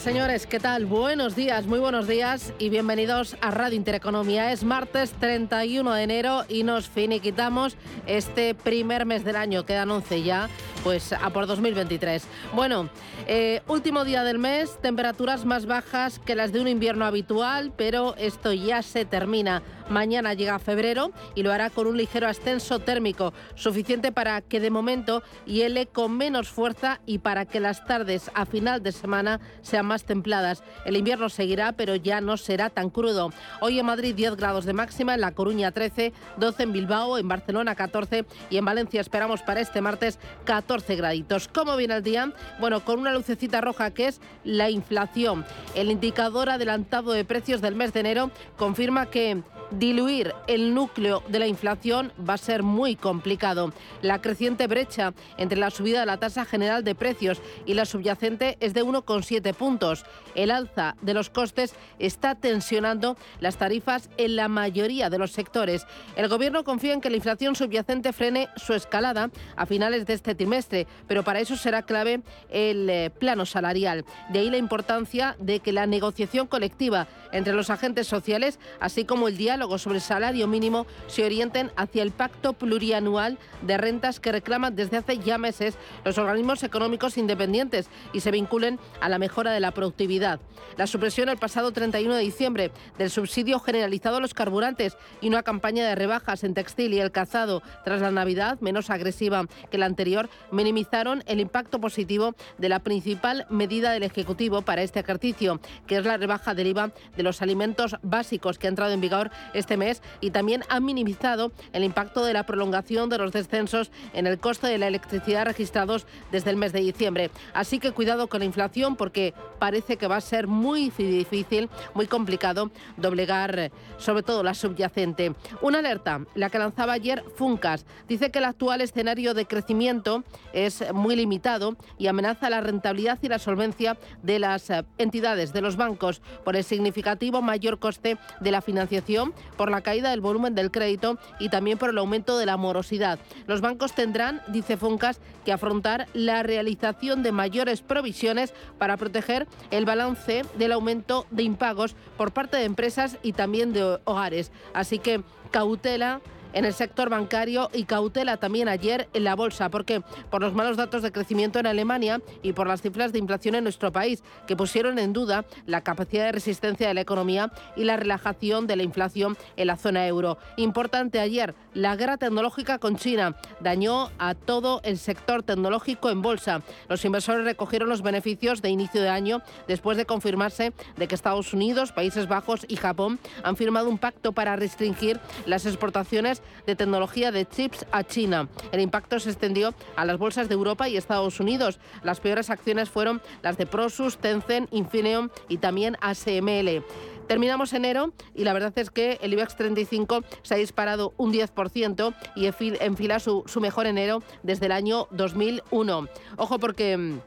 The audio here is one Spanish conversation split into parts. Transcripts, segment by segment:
Señores, ¿qué tal? Buenos días, muy buenos días y bienvenidos a Radio Intereconomía. Es martes 31 de enero y nos finiquitamos este primer mes del año. Quedan 11 ya, pues a por 2023. Bueno, eh, último día del mes, temperaturas más bajas que las de un invierno habitual, pero esto ya se termina. Mañana llega febrero y lo hará con un ligero ascenso térmico, suficiente para que de momento hiele con menos fuerza y para que las tardes a final de semana sean más templadas. El invierno seguirá, pero ya no será tan crudo. Hoy en Madrid 10 grados de máxima, en La Coruña 13, 12 en Bilbao, en Barcelona 14 y en Valencia esperamos para este martes 14 graditos. ¿Cómo viene el día? Bueno, con una lucecita roja que es la inflación. El indicador adelantado de precios del mes de enero confirma que diluir el núcleo de la inflación va a ser muy complicado. La creciente brecha entre la subida de la tasa general de precios y la subyacente es de 1,7 puntos. El alza de los costes está tensionando las tarifas en la mayoría de los sectores. El Gobierno confía en que la inflación subyacente frene su escalada a finales de este trimestre, pero para eso será clave el eh, plano salarial. De ahí la importancia de que la negociación colectiva entre los agentes sociales, así como el diálogo sobre el salario mínimo se orienten hacia el pacto plurianual de rentas que reclaman desde hace ya meses los organismos económicos independientes y se vinculen a la mejora de la productividad. La supresión el pasado 31 de diciembre del subsidio generalizado a los carburantes y una campaña de rebajas en textil y el cazado tras la Navidad, menos agresiva que la anterior, minimizaron el impacto positivo de la principal medida del Ejecutivo para este ejercicio, que es la rebaja del IVA de los alimentos básicos que ha entrado en vigor este mes y también ha minimizado el impacto de la prolongación de los descensos en el coste de la electricidad registrados desde el mes de diciembre. Así que cuidado con la inflación porque parece que va a ser muy difícil, muy complicado doblegar sobre todo la subyacente. Una alerta, la que lanzaba ayer Funcas, dice que el actual escenario de crecimiento es muy limitado y amenaza la rentabilidad y la solvencia de las eh, entidades, de los bancos, por el significativo mayor coste de la financiación por la caída del volumen del crédito y también por el aumento de la morosidad. Los bancos tendrán, dice Funcas, que afrontar la realización de mayores provisiones para proteger el balance del aumento de impagos por parte de empresas y también de hogares. Así que cautela en el sector bancario y cautela también ayer en la bolsa. ¿Por qué? Por los malos datos de crecimiento en Alemania y por las cifras de inflación en nuestro país, que pusieron en duda la capacidad de resistencia de la economía y la relajación de la inflación en la zona euro. Importante ayer, la guerra tecnológica con China dañó a todo el sector tecnológico en bolsa. Los inversores recogieron los beneficios de inicio de año después de confirmarse de que Estados Unidos, Países Bajos y Japón han firmado un pacto para restringir las exportaciones de tecnología de chips a China. El impacto se extendió a las bolsas de Europa y Estados Unidos. Las peores acciones fueron las de Prosus, Tencent, Infineon y también ASML. Terminamos enero y la verdad es que el IBEX 35 se ha disparado un 10% y enfila su, su mejor enero desde el año 2001. Ojo porque mm,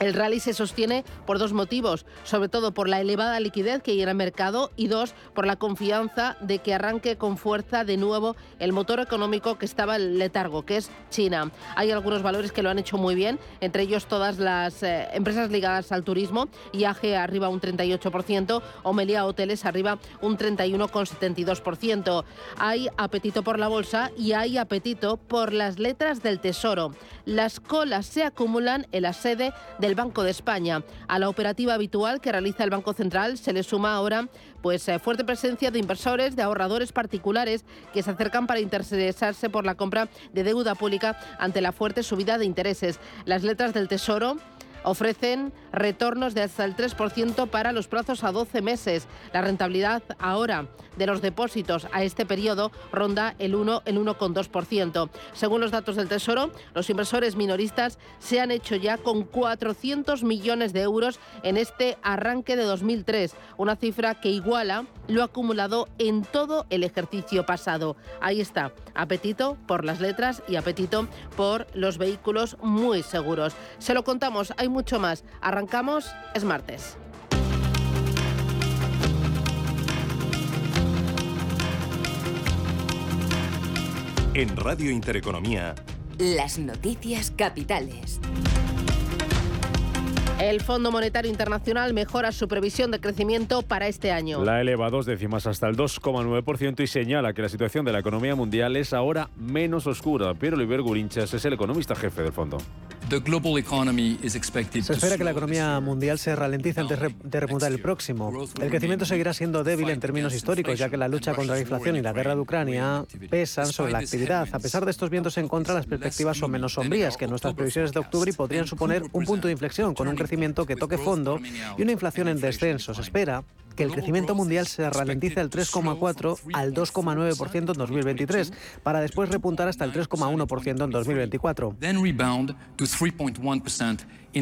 el rally se sostiene por dos motivos, sobre todo por la elevada liquidez que hay en el mercado y dos, por la confianza de que arranque con fuerza de nuevo el motor económico que estaba en letargo, que es China. Hay algunos valores que lo han hecho muy bien, entre ellos todas las eh, empresas ligadas al turismo, IAG arriba un 38%, Omelia Hoteles arriba un 31,72%. Hay apetito por la bolsa y hay apetito por las letras del tesoro. Las colas se acumulan en la sede de del Banco de España. A la operativa habitual que realiza el Banco Central se le suma ahora pues eh, fuerte presencia de inversores, de ahorradores particulares que se acercan para interesarse por la compra de deuda pública ante la fuerte subida de intereses. Las letras del Tesoro Ofrecen retornos de hasta el 3% para los plazos a 12 meses. La rentabilidad ahora de los depósitos a este periodo ronda el 1, el 1,2%. Según los datos del Tesoro, los inversores minoristas se han hecho ya con 400 millones de euros en este arranque de 2003, una cifra que iguala lo acumulado en todo el ejercicio pasado. Ahí está, apetito por las letras y apetito por los vehículos muy seguros. Se lo contamos, hay mucho más. Arrancamos, es martes. En Radio Intereconomía. Las noticias capitales. El Fondo Monetario Internacional mejora su previsión de crecimiento para este año. La eleva dos décimas hasta el 2,9% y señala que la situación de la economía mundial es ahora menos oscura. Pero Oliver Gurinchas es el economista jefe del fondo. Se espera que la economía mundial se ralentice antes de repuntar el próximo. El crecimiento seguirá siendo débil en términos históricos, ya que la lucha contra la inflación y la guerra de Ucrania pesan sobre la actividad. A pesar de estos vientos en contra, las perspectivas son menos sombrías que nuestras previsiones de octubre y podrían suponer un punto de inflexión con un crecimiento que toque fondo y una inflación en descenso. Se espera que el crecimiento mundial se ralentice del 3,4 al 2,9% en 2023, para después repuntar hasta el 3,1% en 2024.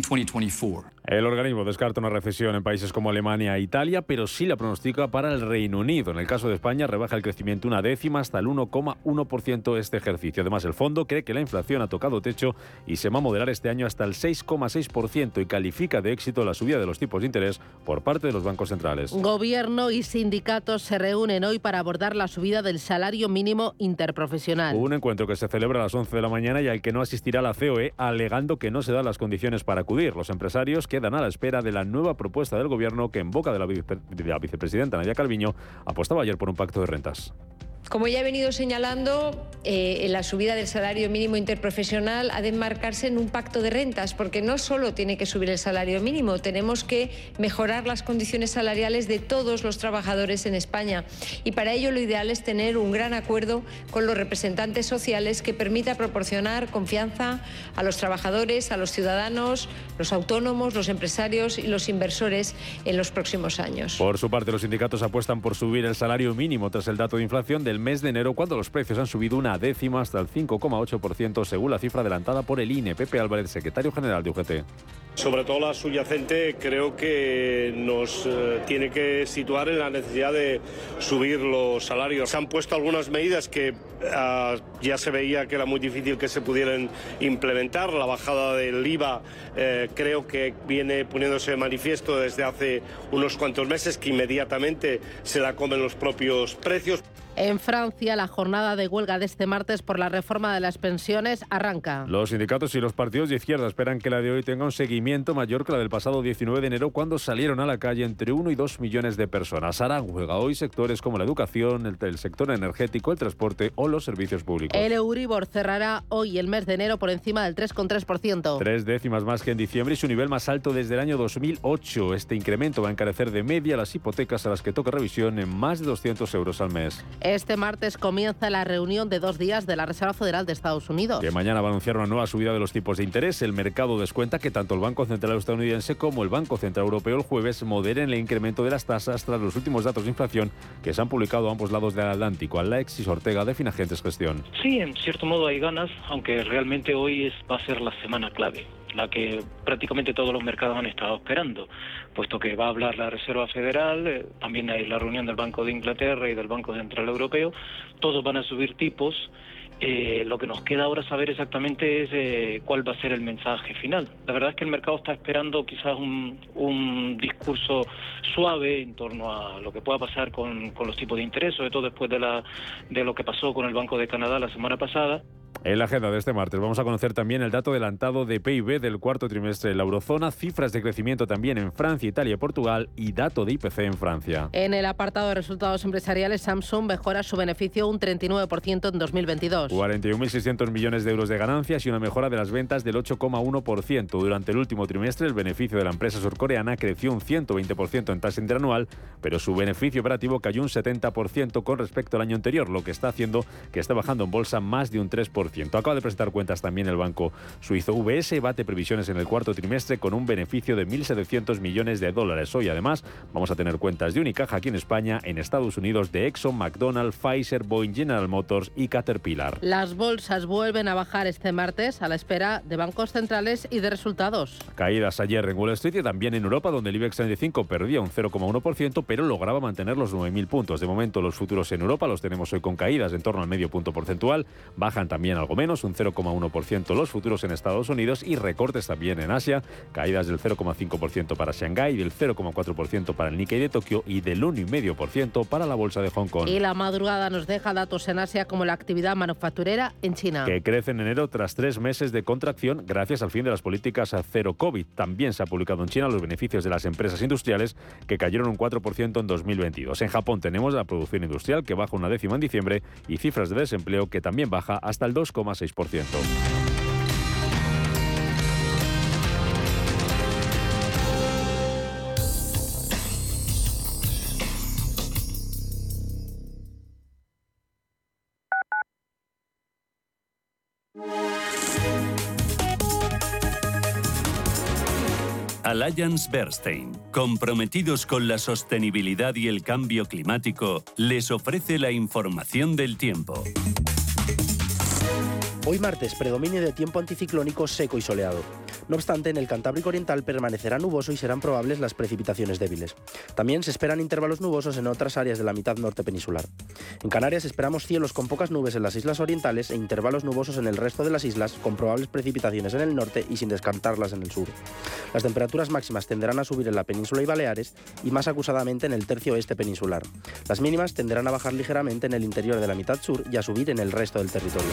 2024. El organismo descarta una recesión en países como Alemania e Italia, pero sí la pronostica para el Reino Unido. En el caso de España, rebaja el crecimiento una décima hasta el 1,1% este ejercicio. Además, el fondo cree que la inflación ha tocado techo y se va a moderar este año hasta el 6,6% y califica de éxito la subida de los tipos de interés por parte de los bancos centrales. Gobierno y sindicatos se reúnen hoy para abordar la subida del salario mínimo interprofesional. Un encuentro que se celebra a las 11 de la mañana y al que no asistirá la COE, alegando que no se dan las condiciones para acudir. Los empresarios quedan a la espera de la nueva propuesta del Gobierno que en boca de la, de la vicepresidenta Nadia Calviño apostaba ayer por un pacto de rentas. Como ya he venido señalando, eh, la subida del salario mínimo interprofesional ha de enmarcarse en un pacto de rentas, porque no solo tiene que subir el salario mínimo, tenemos que mejorar las condiciones salariales de todos los trabajadores en España. Y para ello lo ideal es tener un gran acuerdo con los representantes sociales que permita proporcionar confianza a los trabajadores, a los ciudadanos, los autónomos, los empresarios y los inversores en los próximos años. Por su parte, los sindicatos apuestan por subir el salario mínimo tras el dato de inflación del mes de enero, cuando los precios han subido una décima hasta el 5,8%, según la cifra adelantada por el INE. Pepe Álvarez, secretario general de UGT. Sobre todo la subyacente creo que nos eh, tiene que situar en la necesidad de subir los salarios. Se han puesto algunas medidas que ah, ya se veía que era muy difícil que se pudieran implementar. La bajada del IVA eh, creo que viene poniéndose de manifiesto desde hace unos cuantos meses que inmediatamente se la comen los propios precios. En Francia, la jornada de huelga de este martes por la reforma de las pensiones arranca. Los sindicatos y los partidos de izquierda esperan que la de hoy tenga un seguimiento mayor que la del pasado 19 de enero, cuando salieron a la calle entre 1 y 2 millones de personas. Harán huelga hoy sectores como la educación, el, el sector energético, el transporte o los servicios públicos. El Euribor cerrará hoy el mes de enero por encima del 3,3%. Tres décimas más que en diciembre y su nivel más alto desde el año 2008. Este incremento va a encarecer de media las hipotecas a las que toca revisión en más de 200 euros al mes. Este martes comienza la reunión de dos días de la Reserva Federal de Estados Unidos. Que mañana va a anunciar una nueva subida de los tipos de interés. El mercado descuenta que tanto el Banco Central estadounidense como el Banco Central Europeo el jueves moderen el incremento de las tasas tras los últimos datos de inflación que se han publicado a ambos lados del Atlántico. Alexis Ortega de Finagentes Gestión. Sí, en cierto modo hay ganas, aunque realmente hoy es, va a ser la semana clave la que prácticamente todos los mercados han estado esperando, puesto que va a hablar la Reserva Federal, eh, también hay la reunión del Banco de Inglaterra y del Banco Central Europeo, todos van a subir tipos. Eh, lo que nos queda ahora saber exactamente es eh, cuál va a ser el mensaje final. La verdad es que el mercado está esperando quizás un, un discurso suave en torno a lo que pueda pasar con, con los tipos de interés, sobre todo después de, la, de lo que pasó con el Banco de Canadá la semana pasada. En la agenda de este martes vamos a conocer también el dato adelantado de PIB del cuarto trimestre de la eurozona, cifras de crecimiento también en Francia, Italia y Portugal y dato de IPC en Francia. En el apartado de resultados empresariales, Samsung mejora su beneficio un 39% en 2022. 41.600 millones de euros de ganancias y una mejora de las ventas del 8,1%. Durante el último trimestre, el beneficio de la empresa surcoreana creció un 120% en tasa interanual, pero su beneficio operativo cayó un 70% con respecto al año anterior, lo que está haciendo que esté bajando en bolsa más de un 3%. 6%. Acaba de presentar cuentas también el banco suizo UBS, bate previsiones en el cuarto trimestre con un beneficio de 1.700 millones de dólares. Hoy además vamos a tener cuentas de Unicaja aquí en España, en Estados Unidos de Exxon, McDonald's, Pfizer, Boeing, General Motors y Caterpillar. Las bolsas vuelven a bajar este martes a la espera de bancos centrales y de resultados. Caídas ayer en Wall Street y también en Europa, donde el IBEX 35 perdía un 0,1%, pero lograba mantener los 9.000 puntos. De momento, los futuros en Europa los tenemos hoy con caídas en torno al medio punto porcentual. Bajan también algo menos, un 0,1% los futuros en Estados Unidos y recortes también en Asia. Caídas del 0,5% para Shanghái, del 0,4% para el Nikkei de Tokio y del 1,5% para la bolsa de Hong Kong. Y la madrugada nos deja datos en Asia como la actividad manufacturera en China. Que crece en enero tras tres meses de contracción gracias al fin de las políticas a cero COVID. También se ha publicado en China los beneficios de las empresas industriales que cayeron un 4% en 2022. En Japón tenemos la producción industrial que baja una décima en diciembre y cifras de desempleo que también baja hasta el 2,6%. Alliance Bernstein, comprometidos con la sostenibilidad y el cambio climático, les ofrece la información del tiempo. Hoy martes, predominio de tiempo anticiclónico seco y soleado. No obstante, en el Cantábrico Oriental permanecerá nuboso y serán probables las precipitaciones débiles. También se esperan intervalos nubosos en otras áreas de la mitad norte peninsular. En Canarias esperamos cielos con pocas nubes en las islas orientales e intervalos nubosos en el resto de las islas, con probables precipitaciones en el norte y sin descartarlas en el sur. Las temperaturas máximas tenderán a subir en la península y Baleares y más acusadamente en el tercio oeste peninsular. Las mínimas tenderán a bajar ligeramente en el interior de la mitad sur y a subir en el resto del territorio.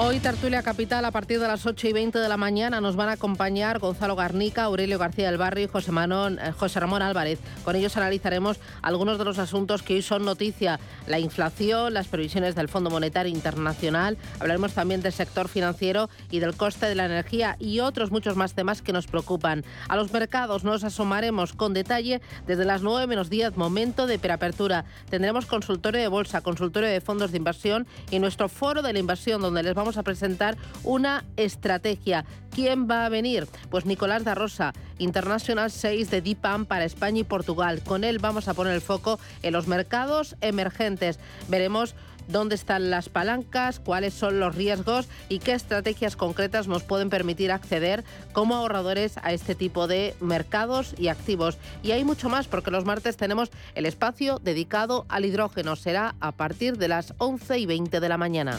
Hoy Tertulia Capital a partir de las 8 y 20 de la mañana nos van a acompañar Gonzalo Garnica, Aurelio García del Barrio y José, Manon, eh, José Ramón Álvarez. Con ellos analizaremos algunos de los asuntos que hoy son noticia, la inflación, las previsiones del Fondo Monetario Internacional, hablaremos también del sector financiero y del coste de la energía y otros muchos más temas que nos preocupan. A los mercados nos asomaremos con detalle desde las 9 menos 10, momento de preapertura. Tendremos consultorio de bolsa, consultorio de fondos de inversión y nuestro foro de la inversión donde les vamos a presentar una estrategia. ¿Quién va a venir? Pues Nicolás da Rosa, International 6 de DIPAM para España y Portugal. Con él vamos a poner el foco en los mercados emergentes. Veremos dónde están las palancas, cuáles son los riesgos y qué estrategias concretas nos pueden permitir acceder como ahorradores a este tipo de mercados y activos. Y hay mucho más porque los martes tenemos el espacio dedicado al hidrógeno. Será a partir de las 11 y 20 de la mañana.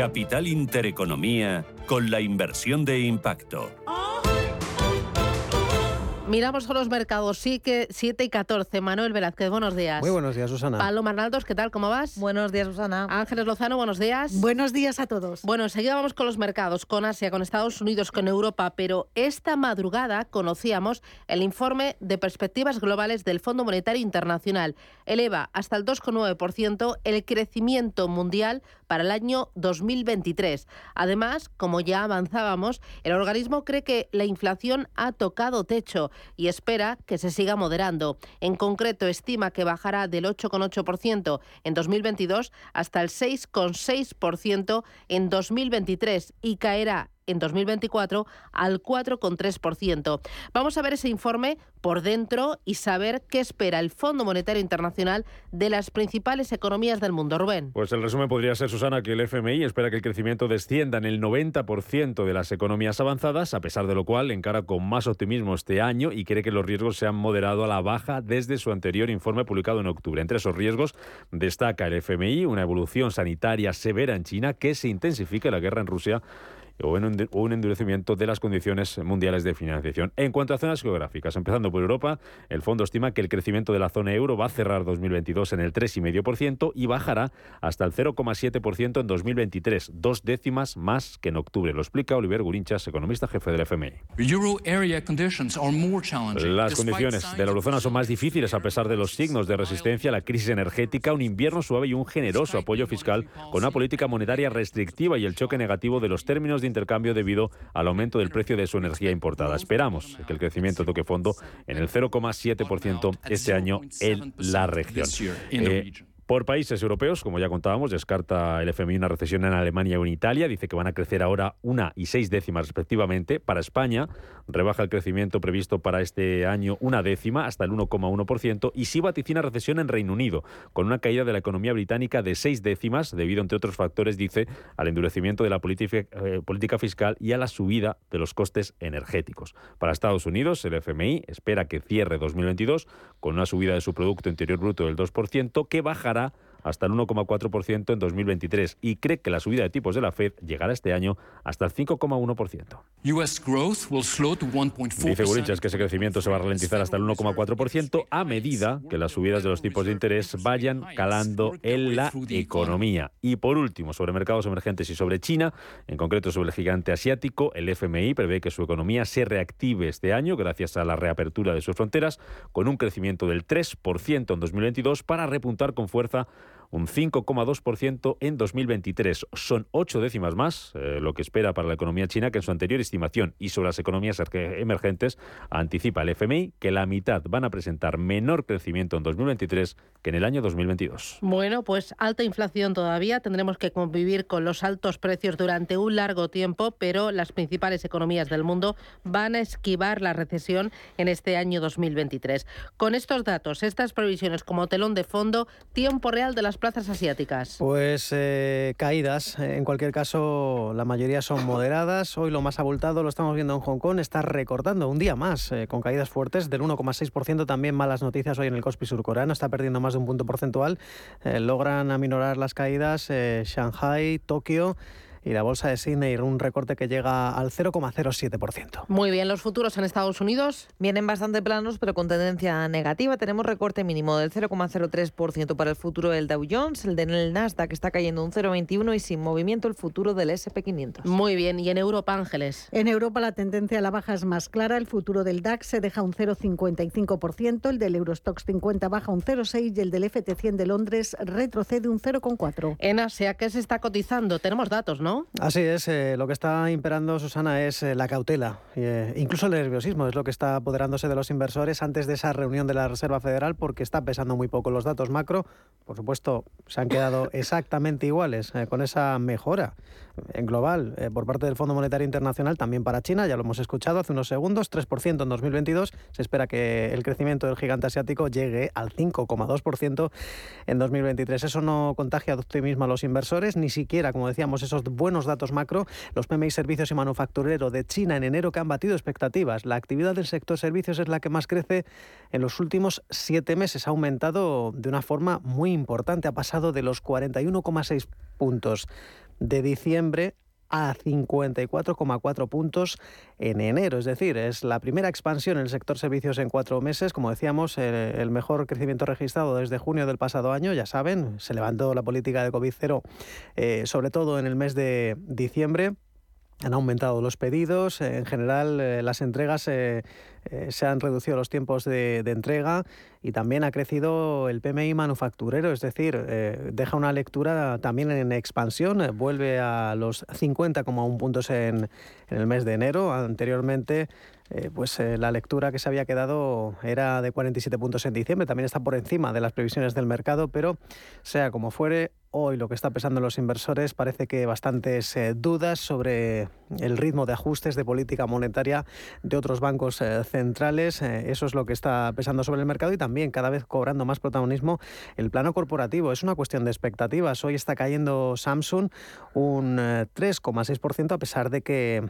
Capital Intereconomía con la inversión de impacto. Miramos a los mercados, sí que 7 y 14. Manuel Velázquez, buenos días. Muy buenos días, Susana. Palo Arnaldos, ¿qué tal? ¿Cómo vas? Buenos días, Susana. Ángeles Lozano, buenos días. Buenos días a todos. Bueno, enseguida vamos con los mercados, con Asia, con Estados Unidos, con Europa, pero esta madrugada conocíamos el informe de perspectivas globales del Fondo Monetario Internacional. Eleva hasta el 2,9% el crecimiento mundial para el año 2023. Además, como ya avanzábamos, el organismo cree que la inflación ha tocado techo y espera que se siga moderando. En concreto, estima que bajará del 8,8% en 2022 hasta el 6,6% en 2023 y caerá en 2024 al 4,3%. Vamos a ver ese informe por dentro y saber qué espera el Fondo Monetario Internacional de las principales economías del mundo. Rubén. Pues el resumen podría ser, Susana, que el FMI espera que el crecimiento descienda en el 90% de las economías avanzadas, a pesar de lo cual encara con más optimismo este año y cree que los riesgos se han moderado a la baja desde su anterior informe publicado en octubre. Entre esos riesgos destaca el FMI una evolución sanitaria severa en China que se intensifica la guerra en Rusia o un endurecimiento de las condiciones mundiales de financiación. En cuanto a zonas geográficas, empezando por Europa, el fondo estima que el crecimiento de la zona euro va a cerrar 2022 en el 3,5% y bajará hasta el 0,7% en 2023, dos décimas más que en octubre. Lo explica Oliver Gurinchas, economista jefe del FMI. Las condiciones de la eurozona son más difíciles a pesar de los signos de resistencia a la crisis energética, un invierno suave y un generoso apoyo fiscal con una política monetaria restrictiva y el choque negativo de los términos de intercambio debido al aumento del precio de su energía importada. Esperamos que el crecimiento toque fondo en el 0,7% este año en la región. Por países europeos, como ya contábamos, descarta el FMI una recesión en Alemania o en Italia. Dice que van a crecer ahora una y seis décimas respectivamente. Para España, rebaja el crecimiento previsto para este año una décima, hasta el 1,1%. Y sí vaticina recesión en Reino Unido, con una caída de la economía británica de seis décimas, debido, entre otros factores, dice, al endurecimiento de la eh, política fiscal y a la subida de los costes energéticos. Para Estados Unidos, el FMI espera que cierre 2022 con una subida de su Producto Interior Bruto del 2%, que bajará para hasta el 1,4% en 2023 y cree que la subida de tipos de la Fed llegará este año hasta el 5,1%. Dice Gurichas que ese crecimiento se va a ralentizar hasta el 1,4% a medida que las subidas de los tipos de interés vayan calando en la economía. Y por último, sobre mercados emergentes y sobre China, en concreto sobre el gigante asiático, el FMI prevé que su economía se reactive este año gracias a la reapertura de sus fronteras con un crecimiento del 3% en 2022 para repuntar con fuerza un 5,2% en 2023. Son ocho décimas más eh, lo que espera para la economía china que en su anterior estimación. Y sobre las economías emergentes, anticipa el FMI que la mitad van a presentar menor crecimiento en 2023 que en el año 2022. Bueno, pues alta inflación todavía. Tendremos que convivir con los altos precios durante un largo tiempo, pero las principales economías del mundo van a esquivar la recesión en este año 2023. Con estos datos, estas previsiones como telón de fondo, tiempo real de las plazas asiáticas? Pues eh, caídas. En cualquier caso, la mayoría son moderadas. Hoy lo más abultado lo estamos viendo en Hong Kong. Está recortando un día más eh, con caídas fuertes del 1,6%. También malas noticias hoy en el Kospi surcoreano. Está perdiendo más de un punto porcentual. Eh, logran aminorar las caídas Shanghai, Tokio y la bolsa de Sydney un recorte que llega al 0,07%. Muy bien, los futuros en Estados Unidos vienen bastante planos, pero con tendencia negativa. Tenemos recorte mínimo del 0,03% para el futuro del Dow Jones, el del Nasdaq está cayendo un 0,21 y sin movimiento el futuro del SP500. Muy bien, y en Europa, Ángeles. En Europa la tendencia a la baja es más clara. El futuro del DAX se deja un 0,55%, el del Eurostox 50 baja un 0,6 y el del FT100 de Londres retrocede un 0,4. En Asia, ¿qué se está cotizando? Tenemos datos, ¿no? Así es, eh, lo que está imperando, Susana, es eh, la cautela, eh, incluso el nerviosismo es lo que está apoderándose de los inversores antes de esa reunión de la Reserva Federal porque está pesando muy poco los datos macro. Por supuesto, se han quedado exactamente iguales con esa mejora en global por parte del Fondo Monetario Internacional también para China, ya lo hemos escuchado hace unos segundos, 3% en 2022. Se espera que el crecimiento del gigante asiático llegue al 5,2% en 2023. Eso no contagia de optimismo a los inversores, ni siquiera, como decíamos, esos buenos datos macro, los PMI servicios y manufacturero de China en enero que han batido expectativas. La actividad del sector servicios es la que más crece en los últimos siete meses. Ha aumentado de una forma muy importante. Ha pasado de los 41,6 puntos de diciembre a 54,4 puntos en enero. Es decir, es la primera expansión en el sector servicios en cuatro meses. Como decíamos, el mejor crecimiento registrado desde junio del pasado año. Ya saben, se levantó la política de COVID-0, eh, sobre todo en el mes de diciembre. Han aumentado los pedidos, en general eh, las entregas eh, eh, se han reducido los tiempos de, entrega y también ha crecido el PMI manufacturero, es decir, deja una lectura también en expansión, vuelve a los 50,1 puntos en, en el mes de enero. Anteriormente pues la lectura que se había quedado era de 47 puntos en diciembre, también está por encima de las previsiones del mercado, pero sea como fuere, Hoy lo que está pesando los inversores parece que bastantes eh, dudas sobre el ritmo de ajustes de política monetaria de otros bancos eh, centrales. Eh, eso es lo que está pesando sobre el mercado y también cada vez cobrando más protagonismo el plano corporativo. Es una cuestión de expectativas. Hoy está cayendo Samsung un 3,6% a pesar de que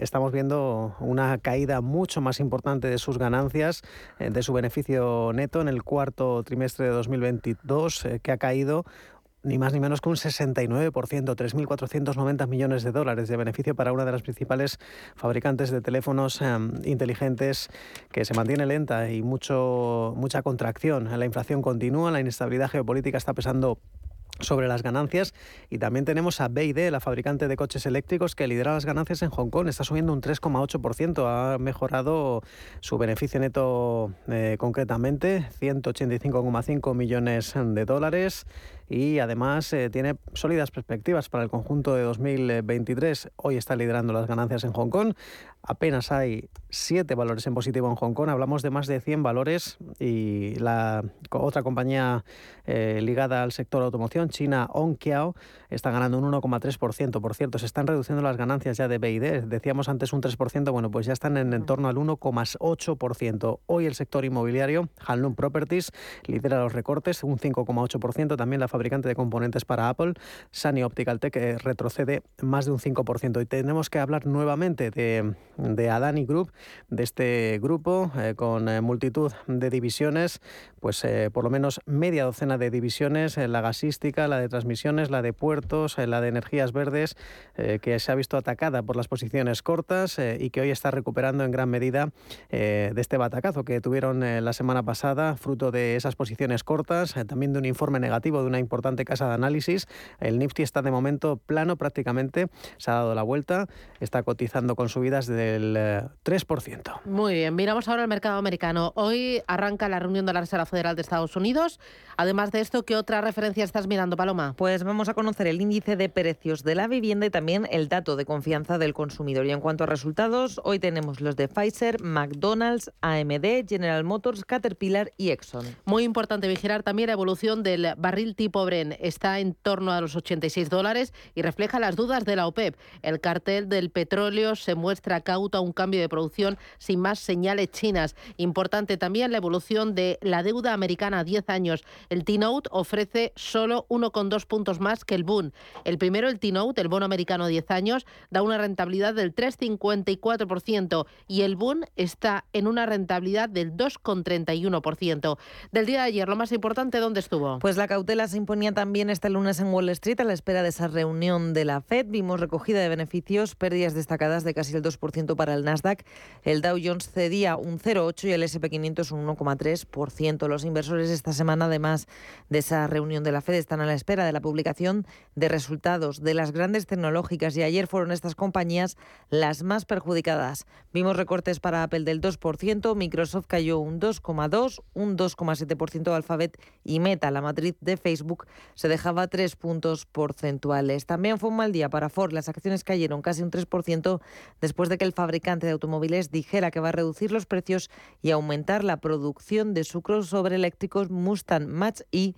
estamos viendo una caída mucho más importante de sus ganancias, de su beneficio neto en el cuarto trimestre de 2022, que ha caído ni más ni menos que un 69%, 3.490 millones de dólares de beneficio para una de las principales fabricantes de teléfonos em, inteligentes que se mantiene lenta y mucho, mucha contracción. La inflación continúa, la inestabilidad geopolítica está pesando sobre las ganancias y también tenemos a BYD, la fabricante de coches eléctricos que lidera las ganancias en Hong Kong, está subiendo un 3,8%, ha mejorado su beneficio neto eh, concretamente, 185,5 millones de dólares y además eh, tiene sólidas perspectivas para el conjunto de 2023. Hoy está liderando las ganancias en Hong Kong. Apenas hay siete valores en positivo en Hong Kong. Hablamos de más de 100 valores y la otra compañía eh, ligada al sector automoción, China Onkiao, está ganando un 1,3%. Por cierto, se están reduciendo las ganancias ya de BID. Decíamos antes un 3%, bueno, pues ya están en, en torno al 1,8%. Hoy el sector inmobiliario, Hanlon Properties, lidera los recortes, un 5,8%. También la fabricante de componentes para Apple, Sunny Optical Tech, que retrocede más de un 5%. Y tenemos que hablar nuevamente de, de Adani Group, de este grupo eh, con eh, multitud de divisiones, pues eh, por lo menos media docena de divisiones, la gasística, la de transmisiones, la de puertos, la de energías verdes, que se ha visto atacada por las posiciones cortas y que hoy está recuperando en gran medida de este batacazo que tuvieron la semana pasada, fruto de esas posiciones cortas, también de un informe negativo de una importante casa de análisis. El Nifty está de momento plano prácticamente, se ha dado la vuelta, está cotizando con subidas del 3%. Eh, Muy bien, miramos ahora el mercado americano. Hoy arranca la reunión de la Reserva Federal de Estados Unidos. Además de esto, ¿qué otra referencia estás mirando, Paloma? Pues vamos a conocer el índice de precios de la vivienda y también el dato de confianza del consumidor. Y en cuanto a resultados, hoy tenemos los de Pfizer, McDonald's, AMD, General Motors, Caterpillar y Exxon. Muy importante vigilar también la evolución del barril tipo Bren está en torno a los 86 dólares y refleja las dudas de la OPEP. El cartel del petróleo se muestra cauto a un cambio de producción sin más señales chinas. Importante también la evolución de la deuda americana a 10 años. El T-Note ofrece solo 1,2 puntos más que el Bund. El primero, el T-Note, el bono americano a 10 años, da una rentabilidad del 3,54% y el Bund está en una rentabilidad del 2,31%. Del día de ayer, lo más importante, ¿dónde estuvo? Pues la cautela se imponía también este lunes en Wall Street a la espera de esa reunión de la Fed. Vimos recogida de beneficios, pérdidas destacadas de casi el 2% para el Nasdaq. El Dow Jones cedía un 0,8 y el SP500 un 1,3%. Los inversores esta semana, además de esa reunión de la Fed, están a la espera de la publicación de resultados de las grandes tecnológicas y ayer fueron estas compañías las más perjudicadas. Vimos recortes para Apple del 2%, Microsoft cayó un 2,2, un 2,7% Alphabet y Meta, la matriz de Facebook se dejaba tres puntos porcentuales. También fue un mal día para Ford. Las acciones cayeron casi un 3% después de que el fabricante de automóviles dijera que va a reducir los precios y aumentar la producción de su crossover eléctricos Mustang Mach-E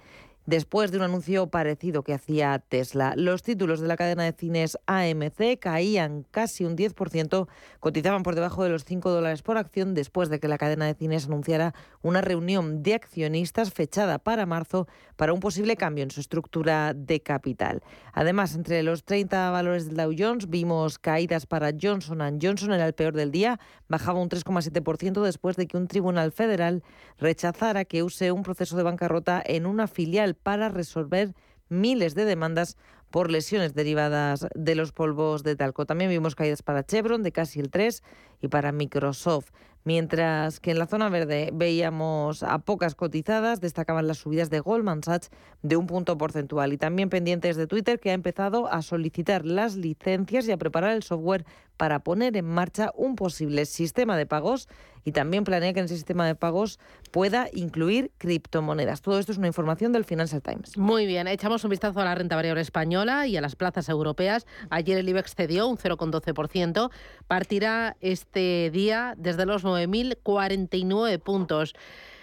después de un anuncio parecido que hacía Tesla. Los títulos de la cadena de cines AMC caían casi un 10%, cotizaban por debajo de los 5 dólares por acción después de que la cadena de cines anunciara una reunión de accionistas fechada para marzo para un posible cambio en su estructura de capital. Además, entre los 30 valores del Dow Jones vimos caídas para Johnson Johnson, era el peor del día, bajaba un 3,7% después de que un tribunal federal rechazara que use un proceso de bancarrota en una filial para resolver miles de demandas por lesiones derivadas de los polvos de talco. También vimos caídas para Chevron de casi el 3 y para Microsoft. Mientras que en la zona verde veíamos a pocas cotizadas, destacaban las subidas de Goldman Sachs de un punto porcentual. Y también pendientes de Twitter, que ha empezado a solicitar las licencias y a preparar el software para poner en marcha un posible sistema de pagos y también planea que ese sistema de pagos pueda incluir criptomonedas. Todo esto es una información del Financial Times. Muy bien, echamos un vistazo a la renta variable española y a las plazas europeas. Ayer el IBEX cedió un 0,12%. Partirá este día desde los 9.049 puntos.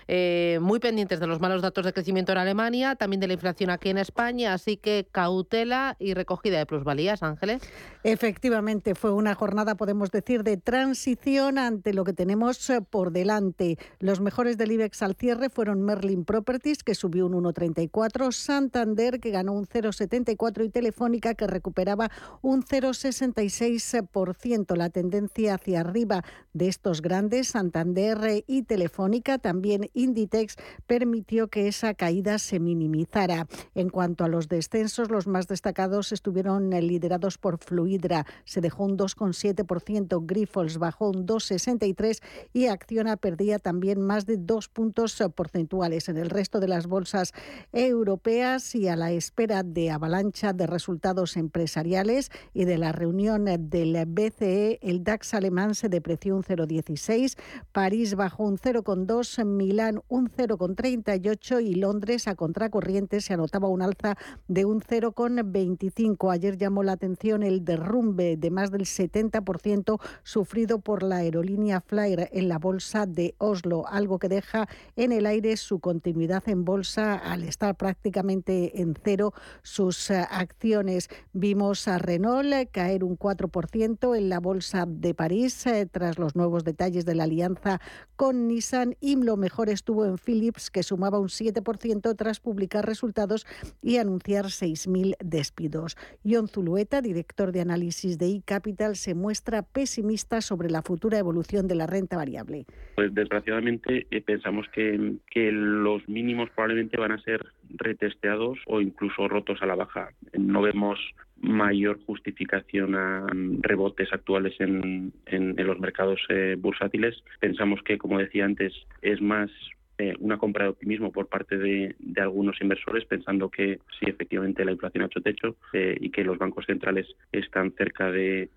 Eh, muy pendientes de los malos datos de crecimiento en Alemania, también de la inflación aquí en España, así que cautela y recogida de plusvalías, Ángeles. Efectivamente, fue una jornada, podemos decir, de transición ante lo que tenemos eh, por delante. Los mejores del IBEX al cierre fueron Merlin Properties, que subió un 1,34, Santander, que ganó un 0,74 y Telefónica, que recuperaba un 0,66%. La tendencia hacia arriba de estos grandes, Santander y Telefónica, también Inditex permitió que esa caída se minimizara. En cuanto a los descensos, los más destacados estuvieron liderados por Fluidra, se dejó un 2,7%, Grifols bajó un 2,63% y Acciona perdía también más de dos puntos porcentuales. En el resto de las bolsas europeas y a la espera de avalancha de resultados empresariales y de la reunión del BCE, el DAX alemán se depreció un 0,16, París bajó un 0,2, Milán un 0,38 y Londres a contracorriente se anotaba un alza de un 0,25. Ayer llamó la atención el derrumbe de más del 70% sufrido por la aerolínea Flyer en la bolsa de Oslo, algo que deja en el aire su continuidad en bolsa al estar prácticamente en cero sus eh, acciones. Vimos a Renault caer un 4% en la bolsa de París eh, tras los nuevos detalles de la alianza con Nissan y lo mejor estuvo en Philips, que sumaba un 7% tras publicar resultados y anunciar 6.000 despidos. John Zulueta, director de análisis de eCapital, se muestra pesimista sobre la futura evolución de la renta variable. Pues desgraciadamente eh, pensamos que, que los mínimos probablemente van a ser retesteados o incluso rotos a la baja. No vemos mayor justificación a rebotes actuales en, en, los mercados eh, bursátiles. Pensamos que, como decía antes, es más eh, una compra de optimismo por parte de, de, algunos inversores, pensando que sí, efectivamente, la inflación ha hecho techo eh, y que los bancos centrales están cerca de,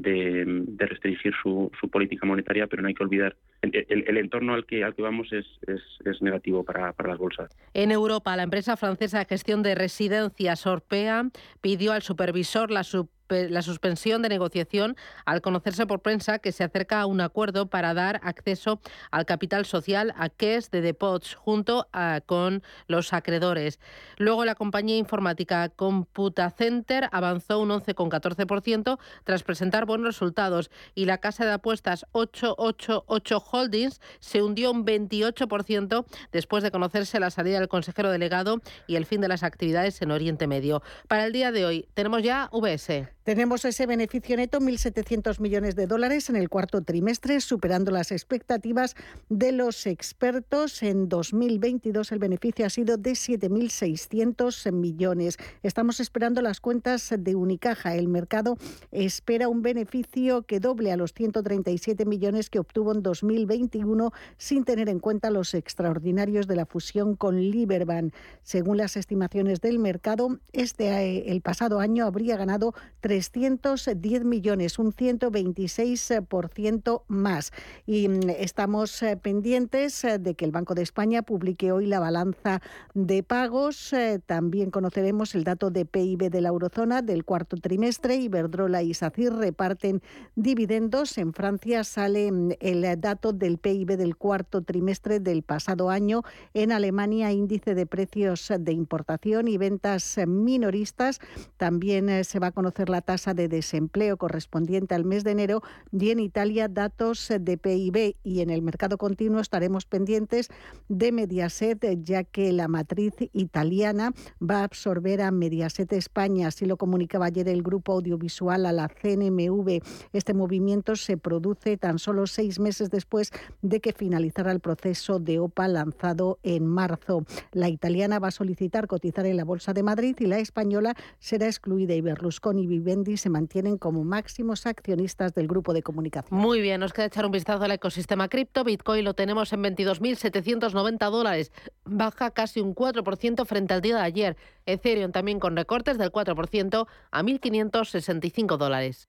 de, restringir su, política monetaria, pero no hay que olvidar el, el, entorno al que, al que vamos es, es, es negativo para, para, las bolsas. En Europa, la empresa francesa de gestión de residencias Orpea pidió al supervisor la, sub la suspensión de negociación al conocerse por prensa que se acerca a un acuerdo para dar acceso al capital social a Caisse de Depots junto a, con los acreedores. Luego la compañía informática Computacenter avanzó un 11,14% tras presentar buenos resultados y la casa de apuestas 888 Holdings se hundió un 28% después de conocerse la salida del consejero delegado y el fin de las actividades en Oriente Medio. Para el día de hoy tenemos ya VS. Tenemos ese beneficio neto, 1.700 millones de dólares en el cuarto trimestre, superando las expectativas de los expertos. En 2022 el beneficio ha sido de 7.600 millones. Estamos esperando las cuentas de Unicaja. El mercado espera un beneficio que doble a los 137 millones que obtuvo en 2021 sin tener en cuenta los extraordinarios de la fusión con Liberbank. Según las estimaciones del mercado, este eh, el pasado año habría ganado 310 millones, un 126% más. Y mm, estamos eh, pendientes eh, de que el Banco de España publique hoy la balanza de pagos. Eh, también conoceremos el dato de PIB de la eurozona del cuarto trimestre. Iberdrola y SACIR reparten dividendos. En Francia sale mm, el dato del PIB del cuarto trimestre del pasado año. En Alemania, índice de precios de importación y ventas minoristas. También se va a conocer la tasa de desempleo correspondiente al mes de enero y en Italia datos de PIB y en el mercado continuo estaremos pendientes de Mediaset ya que la matriz italiana va a absorber a Mediaset España, así lo comunicaba ayer el grupo audiovisual a la CNMV. Este movimiento se produce tan solo seis meses después de que finalizara el proceso de OPA lanzado en marzo. La italiana va a solicitar cotizar en la Bolsa de Madrid y la española será excluida y Berlusconi y Vivendi se mantienen como máximos accionistas del grupo de comunicación. Muy bien, nos queda echar un vistazo al ecosistema cripto. Bitcoin lo tenemos en 22.790 dólares, baja casi un 4% frente al día de ayer. Ethereum también con recortes del 4% a 1.565 dólares.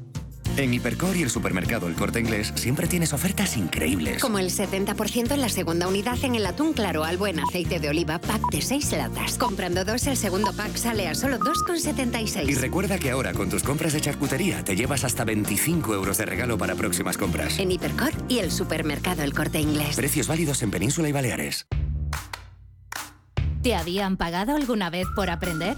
En Hipercor y el supermercado El Corte Inglés siempre tienes ofertas increíbles. Como el 70% en la segunda unidad en el atún claro al buen aceite de oliva pack de 6 latas. Comprando dos, el segundo pack sale a solo 2,76. Y recuerda que ahora con tus compras de charcutería te llevas hasta 25 euros de regalo para próximas compras. En Hipercor y el supermercado El Corte Inglés. Precios válidos en Península y Baleares. ¿Te habían pagado alguna vez por aprender?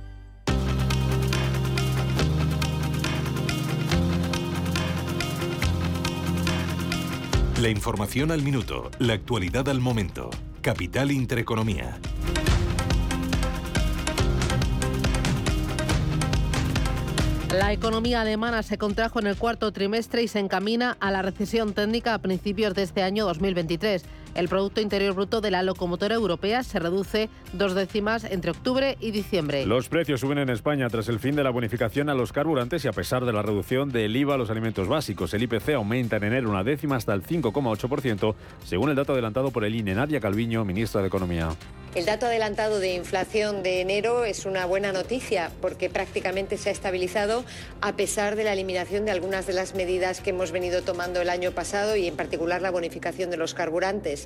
La información al minuto, la actualidad al momento. Capital Intereconomía. La economía alemana se contrajo en el cuarto trimestre y se encamina a la recesión técnica a principios de este año 2023. El Producto Interior Bruto de la locomotora europea se reduce dos décimas entre octubre y diciembre. Los precios suben en España tras el fin de la bonificación a los carburantes y a pesar de la reducción del IVA a los alimentos básicos. El IPC aumenta en enero una décima hasta el 5,8%, según el dato adelantado por el INE. Nadia Calviño, ministra de Economía. El dato adelantado de inflación de enero es una buena noticia porque prácticamente se ha estabilizado a pesar de la eliminación de algunas de las medidas que hemos venido tomando el año pasado y en particular la bonificación de los carburantes.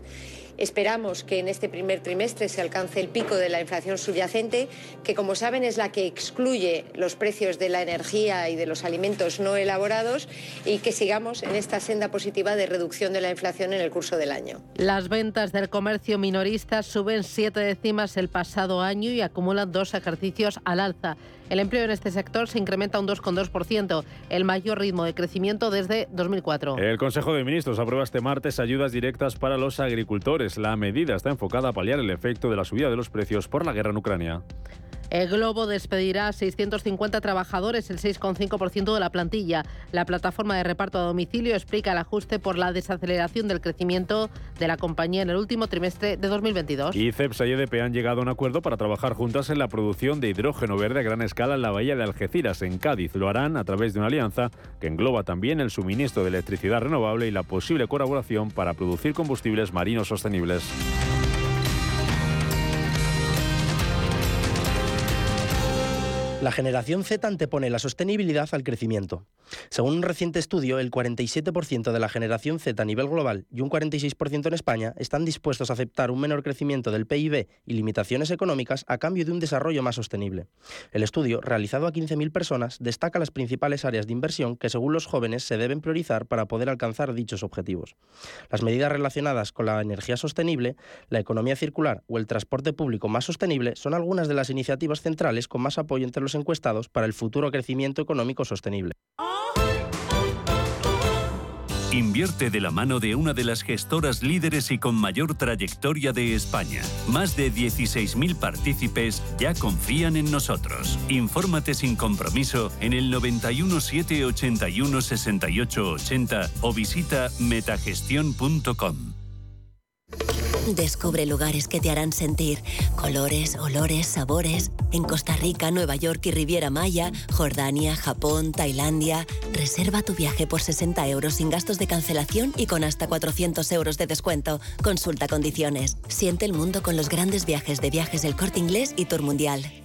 Esperamos que en este primer trimestre se alcance el pico de la inflación subyacente, que como saben es la que excluye los precios de la energía y de los alimentos no elaborados y que sigamos en esta senda positiva de reducción de la inflación en el curso del año. Las ventas del comercio minorista suben siete décimas el pasado año y acumulan dos ejercicios al alza. El empleo en este sector se incrementa un 2,2%, el mayor ritmo de crecimiento desde 2004. El Consejo de Ministros aprueba este martes ayudas directas para los agricultores. La medida está enfocada a paliar el efecto de la subida de los precios por la guerra en Ucrania. El Globo despedirá a 650 trabajadores, el 6,5% de la plantilla. La plataforma de reparto a domicilio explica el ajuste por la desaceleración del crecimiento de la compañía en el último trimestre de 2022. Y y EDP han llegado a un acuerdo para trabajar juntas en la producción de hidrógeno verde a gran escala en la bahía de Algeciras, en Cádiz. Lo harán a través de una alianza que engloba también el suministro de electricidad renovable y la posible colaboración para producir combustibles marinos sostenibles. La generación Z antepone la sostenibilidad al crecimiento. Según un reciente estudio, el 47% de la generación Z a nivel global y un 46% en España están dispuestos a aceptar un menor crecimiento del PIB y limitaciones económicas a cambio de un desarrollo más sostenible. El estudio, realizado a 15.000 personas, destaca las principales áreas de inversión que según los jóvenes se deben priorizar para poder alcanzar dichos objetivos. Las medidas relacionadas con la energía sostenible, la economía circular o el transporte público más sostenible son algunas de las iniciativas centrales con más apoyo entre los encuestados para el futuro crecimiento económico sostenible. Invierte de la mano de una de las gestoras líderes y con mayor trayectoria de España. Más de 16.000 partícipes ya confían en nosotros. Infórmate sin compromiso en el 91 781 68 80 o visita metagestión.com. Descubre lugares que te harán sentir colores, olores, sabores. En Costa Rica, Nueva York y Riviera Maya, Jordania, Japón, Tailandia. Reserva tu viaje por 60 euros sin gastos de cancelación y con hasta 400 euros de descuento. Consulta condiciones. Siente el mundo con los grandes viajes de viajes del corte inglés y Tour Mundial.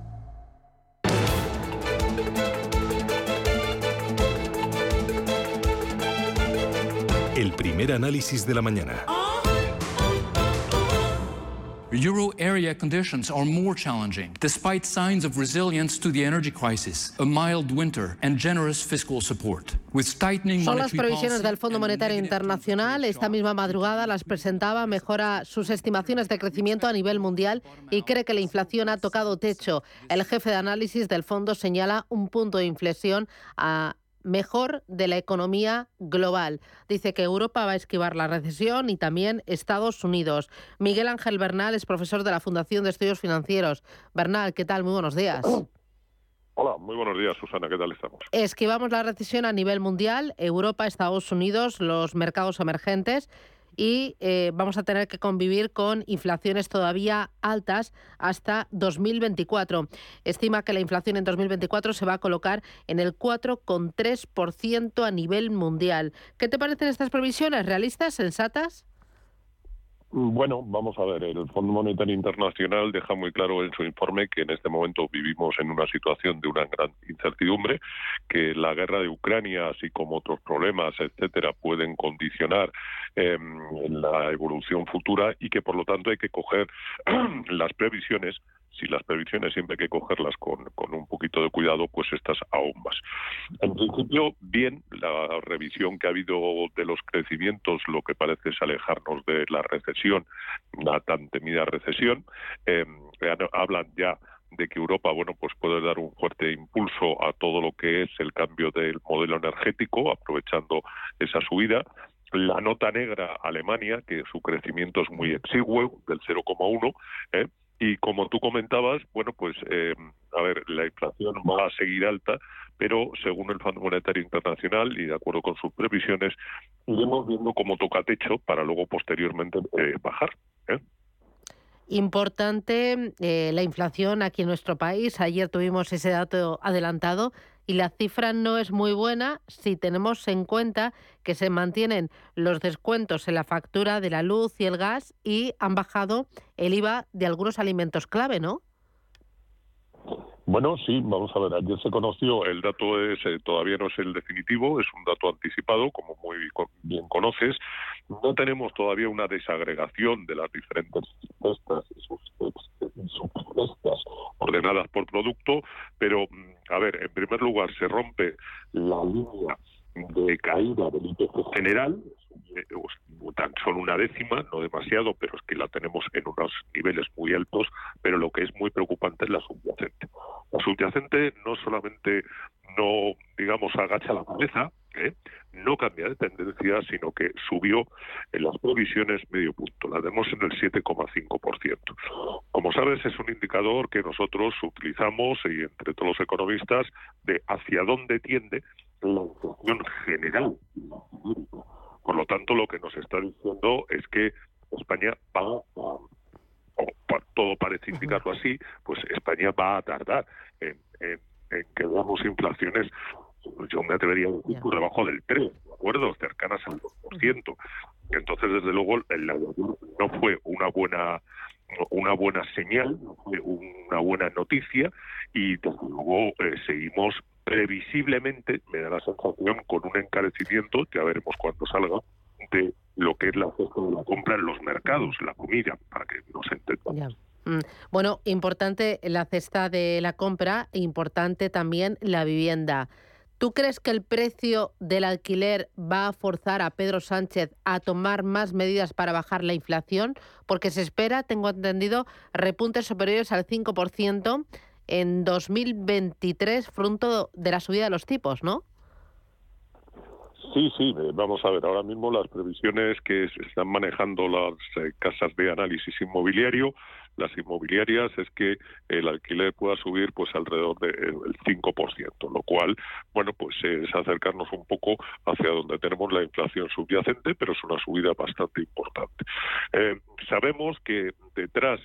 El primer análisis de la mañana. Euro area conditions are more challenging, despite signs of resilience to the energy crisis, a mild winter, and generous fiscal support. With tightening Son las previsiones del Fondo Monetario Internacional. Esta misma madrugada las presentaba, mejora sus estimaciones de crecimiento a nivel mundial y cree que la inflación ha tocado techo. El jefe de análisis del fondo señala un punto de inflexión a mejor de la economía global. Dice que Europa va a esquivar la recesión y también Estados Unidos. Miguel Ángel Bernal es profesor de la Fundación de Estudios Financieros. Bernal, ¿qué tal? Muy buenos días. Hola, muy buenos días, Susana, ¿qué tal estamos? Esquivamos la recesión a nivel mundial, Europa, Estados Unidos, los mercados emergentes y eh, vamos a tener que convivir con inflaciones todavía altas hasta 2024. Estima que la inflación en 2024 se va a colocar en el 4,3% a nivel mundial. ¿Qué te parecen estas previsiones? ¿Realistas? ¿Sensatas? Bueno, vamos a ver, el Fondo Monetario Internacional deja muy claro en su informe que en este momento vivimos en una situación de una gran incertidumbre, que la guerra de Ucrania, así como otros problemas, etcétera, pueden condicionar eh, la evolución futura y que por lo tanto hay que coger las previsiones si las previsiones siempre hay que cogerlas con, un poquito de cuidado, pues estas aún más. En principio, bien, la revisión que ha habido de los crecimientos, lo que parece es alejarnos de la recesión, una tan temida recesión. Eh, hablan ya de que Europa, bueno, pues puede dar un fuerte impulso a todo lo que es el cambio del modelo energético, aprovechando esa subida la nota negra Alemania, que su crecimiento es muy exiguo, del 0,1, ¿eh? Y como tú comentabas, bueno, pues eh, a ver, la inflación va a seguir alta, pero según el Fondo Monetario Internacional y de acuerdo con sus previsiones, iremos viendo cómo toca techo para luego posteriormente eh, bajar. ¿eh? Importante eh, la inflación aquí en nuestro país. Ayer tuvimos ese dato adelantado y la cifra no es muy buena si tenemos en cuenta que se mantienen los descuentos en la factura de la luz y el gas y han bajado el IVA de algunos alimentos clave, ¿no? Bueno, sí, vamos a ver. Ayer se conoció, el dato es eh, todavía no es el definitivo, es un dato anticipado, como muy bien conoces. No tenemos todavía una desagregación de las diferentes subcestas ordenadas por producto, pero, a ver, en primer lugar, se rompe la línea de caída del IPC general, tan solo una décima, no demasiado, pero es que la tenemos en unos niveles muy altos, pero lo que es muy preocupante es la subyacente. La subyacente no solamente no, digamos, agacha la cabeza, ¿eh? no cambia de tendencia, sino que subió en las provisiones medio punto. La tenemos en el 7,5%. Como sabes, es un indicador que nosotros utilizamos y entre todos los economistas de hacia dónde tiende la inflación general. Por lo tanto, lo que nos está diciendo es que España va a todo parece indicarlo así, pues España va a tardar en, que veamos inflaciones, yo me atrevería a decir por debajo del 3, ¿de acuerdo? Cercanas al 2%. Entonces, desde luego, el no fue una buena una buena señal, una buena noticia y desde luego eh, seguimos previsiblemente, me da la sensación, con un encarecimiento, ya veremos cuando salga, de lo que es la cesta de la compra en los mercados, la comida, para que nos entendamos. Mm. Bueno, importante la cesta de la compra, importante también la vivienda. ¿Tú crees que el precio del alquiler va a forzar a Pedro Sánchez a tomar más medidas para bajar la inflación? Porque se espera, tengo entendido, repuntes superiores al 5% en 2023 fruto de la subida de los tipos, ¿no? Sí, sí, eh, vamos a ver, ahora mismo las previsiones que están manejando las eh, casas de análisis inmobiliario, las inmobiliarias, es que el alquiler pueda subir pues alrededor del 5%, lo cual, bueno, pues es acercarnos un poco hacia donde tenemos la inflación subyacente, pero es una subida bastante importante. Eh, sabemos que detrás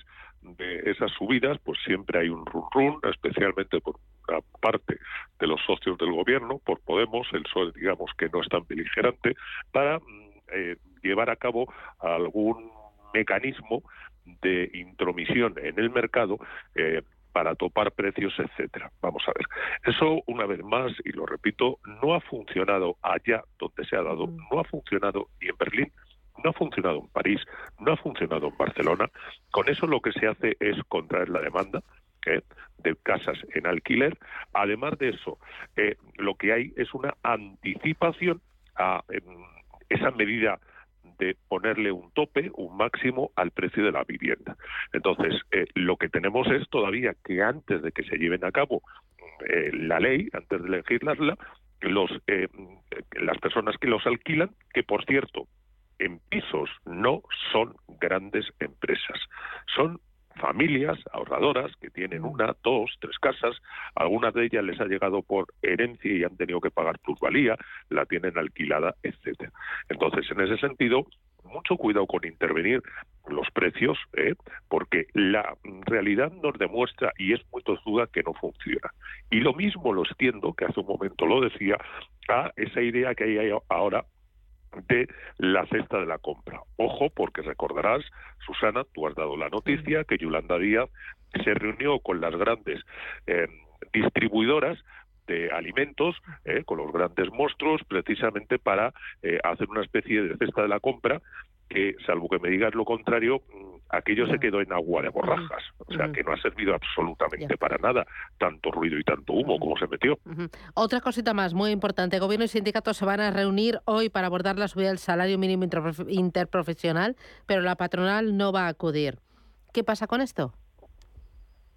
de esas subidas, pues siempre hay un run run, especialmente por una parte de los socios del gobierno, por Podemos, el PSOE, digamos que no es tan beligerante, para mm, eh, llevar a cabo algún mecanismo de intromisión en el mercado eh, para topar precios, etcétera. Vamos a ver. Eso, una vez más, y lo repito, no ha funcionado allá donde se ha dado, no ha funcionado ni en Berlín no ha funcionado en París, no ha funcionado en Barcelona. Con eso lo que se hace es contraer la demanda ¿eh? de casas en alquiler. Además de eso, eh, lo que hay es una anticipación a esa medida de ponerle un tope, un máximo al precio de la vivienda. Entonces, eh, lo que tenemos es todavía que antes de que se lleven a cabo la ley, antes de legislarla, los, las personas que los alquilan, que por cierto, en pisos no son grandes empresas, son familias ahorradoras que tienen una, dos, tres casas, algunas de ellas les ha llegado por herencia y han tenido que pagar plusvalía, la tienen alquilada, etcétera. Entonces, en ese sentido, mucho cuidado con intervenir los precios, ¿eh? porque la realidad nos demuestra y es muy tozuda que no funciona. Y lo mismo lo extiendo, que hace un momento lo decía, a esa idea que hay ahora de la cesta de la compra. Ojo, porque recordarás, Susana, tú has dado la noticia que Yolanda Díaz se reunió con las grandes eh, distribuidoras de alimentos, eh, con los grandes monstruos, precisamente para eh, hacer una especie de cesta de la compra que, salvo que me digas lo contrario, aquello se quedó en agua de borrajas, o sea que no ha servido absolutamente para nada, tanto ruido y tanto humo como se metió. Otra cosita más muy importante, gobierno y sindicatos se van a reunir hoy para abordar la subida del salario mínimo interprofesional, pero la patronal no va a acudir. ¿Qué pasa con esto?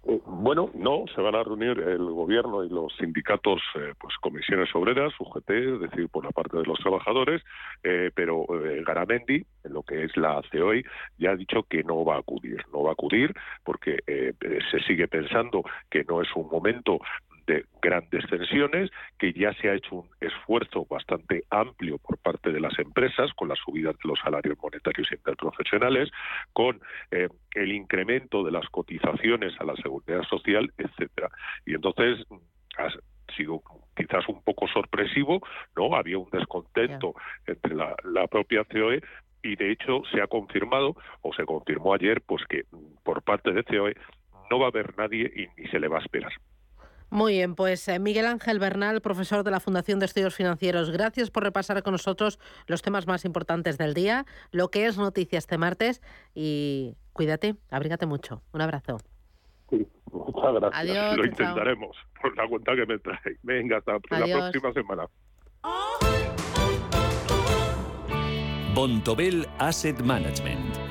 Eh, bueno, no, se van a reunir el gobierno y los sindicatos, eh, pues comisiones obreras, UGT, es decir, por la parte de los trabajadores, eh, pero Garamendi, en lo que es la COI, ya ha dicho que no va a acudir, no va a acudir porque se sigue pensando que no es un momento de grandes tensiones, que ya se ha hecho un esfuerzo bastante amplio por parte de las empresas con la subida de los salarios monetarios interprofesionales, con eh, el incremento de las cotizaciones a la seguridad social, etcétera. Y entonces ha sido quizás un poco sorpresivo, ¿no? Había un descontento entre la, la propia COE y de hecho se ha confirmado o se confirmó ayer pues que por parte de COE no va a haber nadie y ni se le va a esperar. Muy bien, pues eh, Miguel Ángel Bernal, profesor de la Fundación de Estudios Financieros, gracias por repasar con nosotros los temas más importantes del día, lo que es noticia este martes y cuídate, abrígate mucho. Un abrazo. Sí, muchas gracias. Adiós, lo intentaremos por la cuenta que me trae. Venga, hasta la próxima semana. Bontobel Asset Management.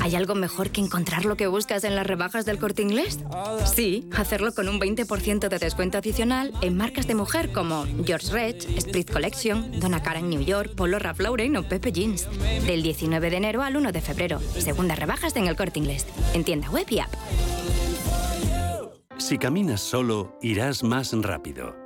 ¿Hay algo mejor que encontrar lo que buscas en las rebajas del corte inglés? Sí, hacerlo con un 20% de descuento adicional en marcas de mujer como George Rech, Split Collection, Donna Karan New York, Polo Ralph Lauren o Pepe Jeans. Del 19 de enero al 1 de febrero. Segundas rebajas en el corte inglés. En tienda web y app. Si caminas solo, irás más rápido.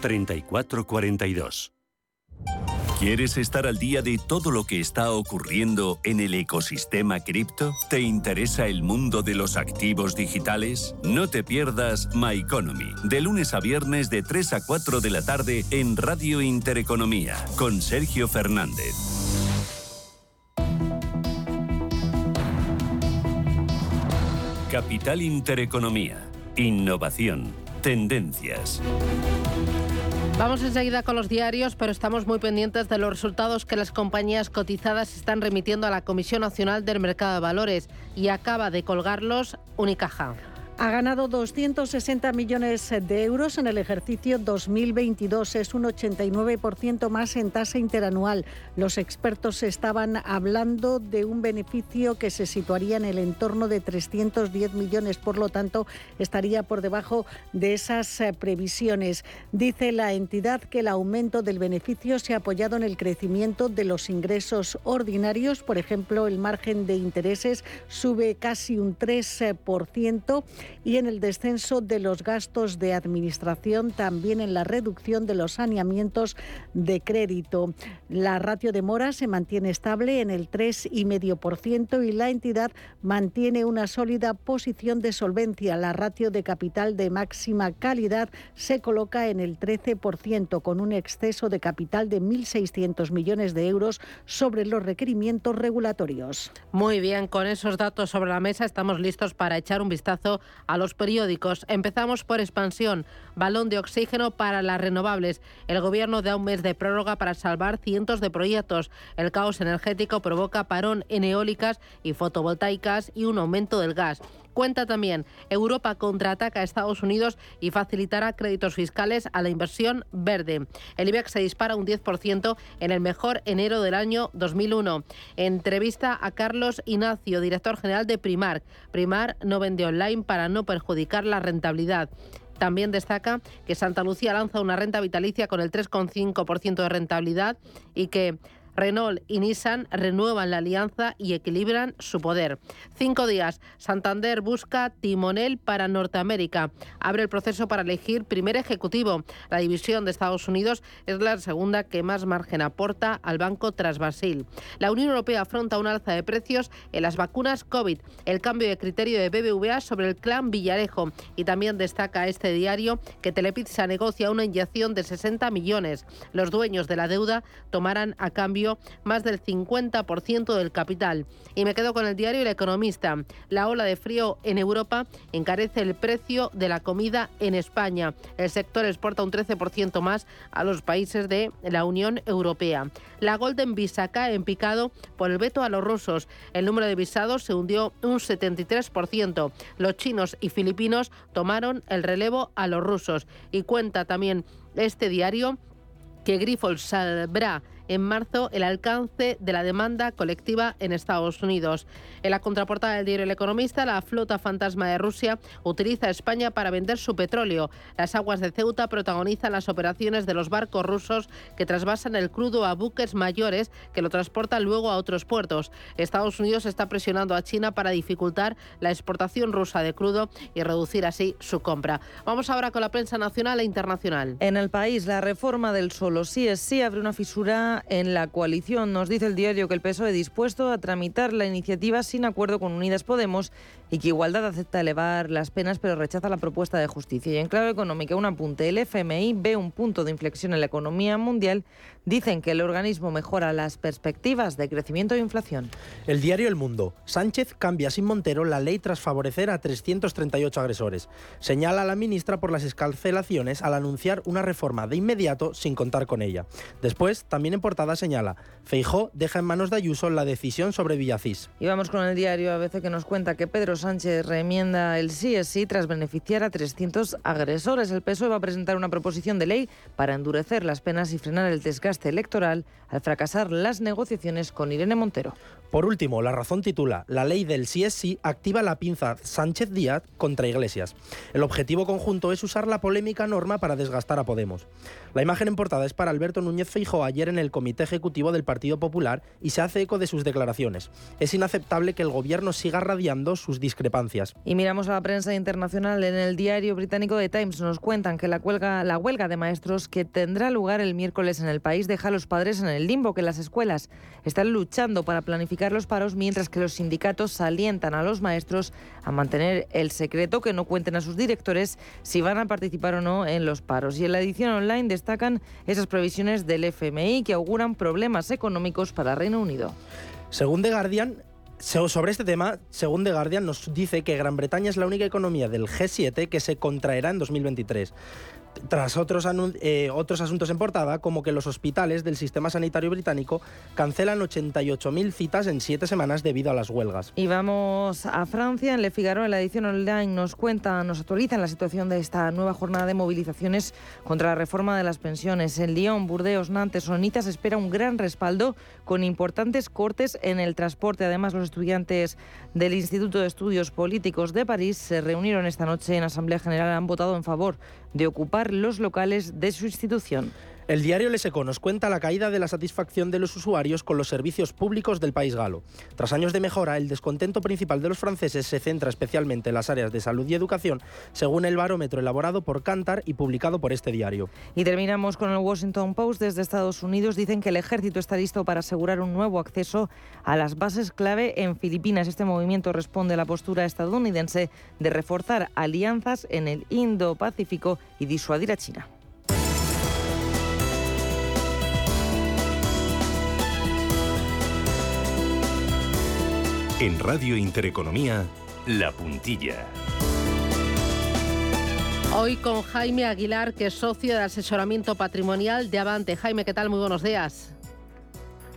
3442. ¿Quieres estar al día de todo lo que está ocurriendo en el ecosistema cripto? ¿Te interesa el mundo de los activos digitales? No te pierdas My Economy, de lunes a viernes de 3 a 4 de la tarde en Radio Intereconomía, con Sergio Fernández. Capital Intereconomía. Innovación. Tendencias. Vamos enseguida con los diarios, pero estamos muy pendientes de los resultados que las compañías cotizadas están remitiendo a la Comisión Nacional del Mercado de Valores y acaba de colgarlos Unicaja ha ganado 260 millones de euros en el ejercicio 2022. Es un 89% más en tasa interanual. Los expertos estaban hablando de un beneficio que se situaría en el entorno de 310 millones, por lo tanto, estaría por debajo de esas eh, previsiones. Dice la entidad que el aumento del beneficio se ha apoyado en el crecimiento de los ingresos ordinarios. Por ejemplo, el margen de intereses sube casi un 3% y en el descenso de los gastos de administración, también en la reducción de los saneamientos de crédito. La ratio de mora se mantiene estable en el 3,5% y la entidad mantiene una sólida posición de solvencia. La ratio de capital de máxima calidad se coloca en el 13%, con un exceso de capital de 1.600 millones de euros sobre los requerimientos regulatorios. Muy bien, con esos datos sobre la mesa estamos listos para echar un vistazo a los periódicos. Empezamos por expansión, balón de oxígeno para las renovables. El gobierno da un mes de prórroga para salvar cientos de proyectos. El caos energético provoca parón en eólicas y fotovoltaicas y un aumento del gas. Cuenta también, Europa contraataca a Estados Unidos y facilitará créditos fiscales a la inversión verde. El IBEX se dispara un 10% en el mejor enero del año 2001. Entrevista a Carlos Ignacio, director general de Primar. Primar no vende online para no perjudicar la rentabilidad. También destaca que Santa Lucía lanza una renta vitalicia con el 3,5% de rentabilidad y que Renault y Nissan renuevan la alianza y equilibran su poder. Cinco días. Santander busca timonel para Norteamérica. Abre el proceso para elegir primer ejecutivo. La división de Estados Unidos es la segunda que más margen aporta al banco tras Brasil. La Unión Europea afronta un alza de precios en las vacunas COVID. El cambio de criterio de BBVA sobre el clan Villarejo. Y también destaca este diario que Telepizza negocia una inyección de 60 millones. Los dueños de la deuda tomarán a cambio más del 50% del capital. Y me quedo con el diario El Economista. La ola de frío en Europa encarece el precio de la comida en España. El sector exporta un 13% más a los países de la Unión Europea. La Golden Visa cae en picado por el veto a los rusos. El número de visados se hundió un 73%. Los chinos y filipinos tomaron el relevo a los rusos. Y cuenta también este diario que Grifols sabrá en marzo el alcance de la demanda colectiva en Estados Unidos. En la contraportada del diario El Economista, la flota fantasma de Rusia utiliza a España para vender su petróleo. Las aguas de Ceuta protagonizan las operaciones de los barcos rusos que trasvasan el crudo a buques mayores que lo transportan luego a otros puertos. Estados Unidos está presionando a China para dificultar la exportación rusa de crudo y reducir así su compra. Vamos ahora con la prensa nacional e internacional. En el país, la reforma del solo sí es sí abre una fisura en la coalición. Nos dice el diario que el PSOE dispuesto a tramitar la iniciativa sin acuerdo con Unidas Podemos y que Igualdad acepta elevar las penas pero rechaza la propuesta de justicia. Y en clave económica, un apunte. El FMI ve un punto de inflexión en la economía mundial. Dicen que el organismo mejora las perspectivas de crecimiento e inflación. El diario El Mundo. Sánchez cambia sin Montero la ley tras favorecer a 338 agresores. Señala a la ministra por las escarcelaciones al anunciar una reforma de inmediato sin contar con ella. Después, también en portada señala, Feijó deja en manos de Ayuso la decisión sobre Villacís. Y vamos con el diario a veces que nos cuenta que Pedro Sánchez remienda el sí es sí tras beneficiar a 300 agresores. El PSOE va a presentar una proposición de ley para endurecer las penas y frenar el desgaste electoral al fracasar las negociaciones con Irene Montero. Por último, la razón titula La ley del sí es sí activa la pinza Sánchez Díaz contra Iglesias. El objetivo conjunto es usar la polémica norma para desgastar a Podemos. La imagen en portada es para Alberto Núñez Feijóo ayer en el Comité Ejecutivo del Partido Popular y se hace eco de sus declaraciones. Es inaceptable que el gobierno siga radiando sus discrepancias. Y miramos a la prensa internacional. En el diario británico The Times nos cuentan que la huelga, la huelga de maestros que tendrá lugar el miércoles en el país deja a los padres en el limbo, que las escuelas están luchando para planificar los paros, mientras que los sindicatos alientan a los maestros a mantener el secreto, que no cuenten a sus directores si van a participar o no en los paros. Y en la edición online destacan esas previsiones del FMI que auguran problemas económicos para Reino Unido. Según The Guardian, sobre este tema, según The Guardian, nos dice que Gran Bretaña es la única economía del G7 que se contraerá en 2023 tras otros, eh, otros asuntos en portada, como que los hospitales del sistema sanitario británico cancelan 88.000 citas en siete semanas debido a las huelgas. Y vamos a Francia. En Le Figaro, en la edición online, nos cuenta, nos actualizan la situación de esta nueva jornada de movilizaciones contra la reforma de las pensiones. En Lyon, Burdeos, Nantes se espera un gran respaldo con importantes cortes en el transporte. Además, los estudiantes del Instituto de Estudios Políticos de París se reunieron esta noche en Asamblea General. Han votado en favor de ocupar los locales de su institución. El diario Leseco nos cuenta la caída de la satisfacción de los usuarios con los servicios públicos del país galo. Tras años de mejora, el descontento principal de los franceses se centra especialmente en las áreas de salud y educación, según el barómetro elaborado por Cantar y publicado por este diario. Y terminamos con el Washington Post. Desde Estados Unidos dicen que el ejército está listo para asegurar un nuevo acceso a las bases clave en Filipinas. Este movimiento responde a la postura estadounidense de reforzar alianzas en el Indo-Pacífico y disuadir a China. En Radio Intereconomía, La Puntilla. Hoy con Jaime Aguilar, que es socio de asesoramiento patrimonial de Avante. Jaime, ¿qué tal? Muy buenos días.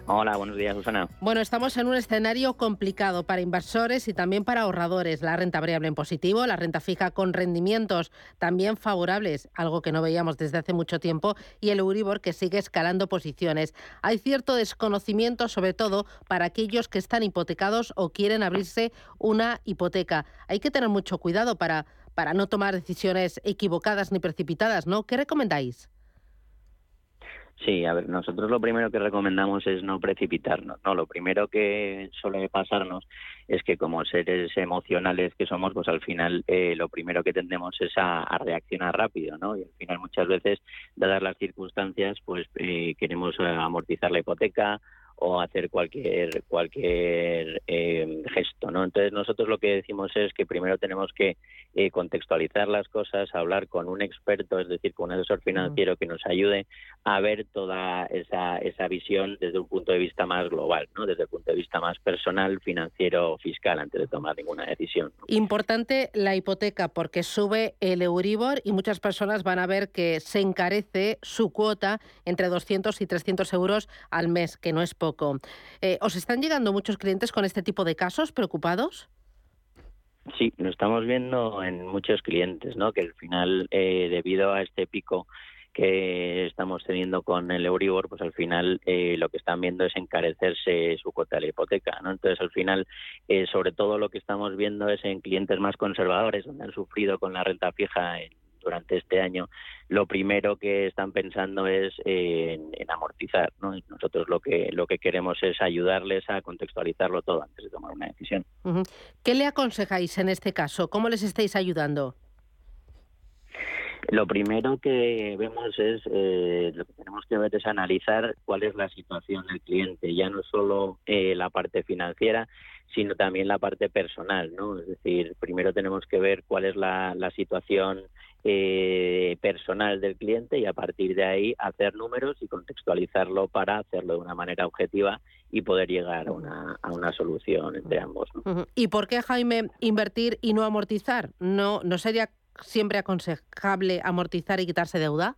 Hola, buenos días, Susana. Bueno, estamos en un escenario complicado para inversores y también para ahorradores. La renta variable en positivo, la renta fija con rendimientos también favorables, algo que no veíamos desde hace mucho tiempo, y el Euribor que sigue escalando posiciones. Hay cierto desconocimiento, sobre todo para aquellos que están hipotecados o quieren abrirse una hipoteca. Hay que tener mucho cuidado para, para no tomar decisiones equivocadas ni precipitadas, ¿no? ¿Qué recomendáis? Sí, a ver, nosotros lo primero que recomendamos es no precipitarnos, ¿no? Lo primero que suele pasarnos es que como seres emocionales que somos, pues al final eh, lo primero que tendemos es a, reaccionar rápido, ¿no? Y al final muchas veces, dadas las circunstancias, pues eh, queremos eh, amortizar la hipoteca o hacer cualquier cualquier eh, gesto, ¿no? Entonces nosotros lo que decimos es que primero tenemos que eh, contextualizar las cosas, hablar con un experto, es decir, con un asesor financiero que nos ayude a ver toda esa, esa visión desde un punto de vista más global, ¿no? Desde el punto de vista más personal, financiero, fiscal, antes de tomar ninguna decisión. Importante la hipoteca porque sube el Euribor y muchas personas van a ver que se encarece su cuota entre 200 y 300 euros al mes, que no es poco. Eh, ¿Os están llegando muchos clientes con este tipo de casos preocupados? Sí, lo estamos viendo en muchos clientes, ¿no? Que al final, eh, debido a este pico que estamos teniendo con el Euribor, pues al final eh, lo que están viendo es encarecerse su cuota de la hipoteca. ¿no? Entonces, al final, eh, sobre todo lo que estamos viendo es en clientes más conservadores, donde han sufrido con la renta fija durante este año, lo primero que están pensando es en, amortizar. ¿no? nosotros lo que, lo que queremos es ayudarles a contextualizarlo todo antes de tomar una decisión. ¿Qué le aconsejáis en este caso? ¿Cómo les estáis ayudando? Lo primero que vemos es, eh, lo que tenemos que ver es analizar cuál es la situación del cliente, ya no solo eh, la parte financiera, sino también la parte personal, ¿no? Es decir, primero tenemos que ver cuál es la, situación eh, personal del cliente y a partir de ahí hacer números y contextualizarlo para hacerlo de una manera objetiva y poder llegar a una, a una solución entre ambos. ¿Y por qué, Jaime, invertir y no amortizar? ¿No, no sería siempre aconsejable amortizar y quitarse deuda?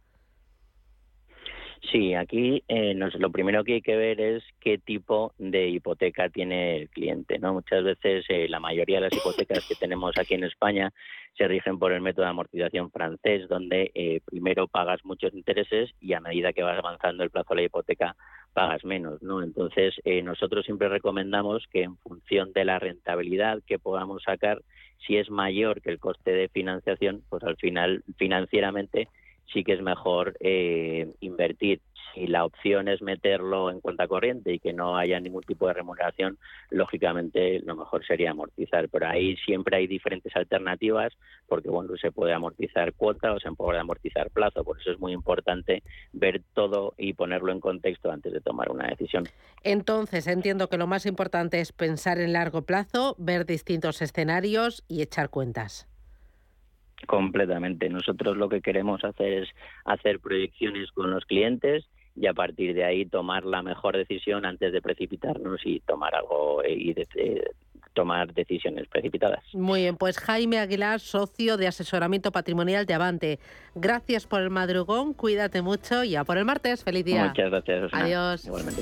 Sí, aquí eh, lo primero que hay que ver es qué tipo de hipoteca tiene el cliente. ¿no? Muchas veces eh, la mayoría de las hipotecas que tenemos aquí en España se rigen por el método de amortización francés, donde eh, primero pagas muchos intereses y a medida que vas avanzando el plazo de la hipoteca pagas menos. ¿no? Entonces, nosotros siempre recomendamos que en función de la rentabilidad que podamos sacar, si es mayor que el coste de financiación, pues al final financieramente sí que es mejor eh, invertir. Si la opción es meterlo en cuenta corriente y que no haya ningún tipo de remuneración, lógicamente lo mejor sería amortizar. Pero ahí siempre hay diferentes alternativas, porque bueno, se puede amortizar cuota o se puede amortizar plazo. Por eso es muy importante ver todo y ponerlo en contexto antes de tomar una decisión. Entonces, entiendo que lo más importante es pensar en largo plazo, ver distintos escenarios y echar cuentas. Completamente. Nosotros lo que queremos hacer es hacer proyecciones con los clientes y a partir de ahí tomar la mejor decisión antes de precipitarnos y tomar algo y tomar decisiones precipitadas. Muy bien, pues Jaime Aguilar, socio de asesoramiento patrimonial de Avante. Gracias por el madrugón, cuídate mucho y a por el martes. Feliz día. Muchas gracias. Adiós. Igualmente.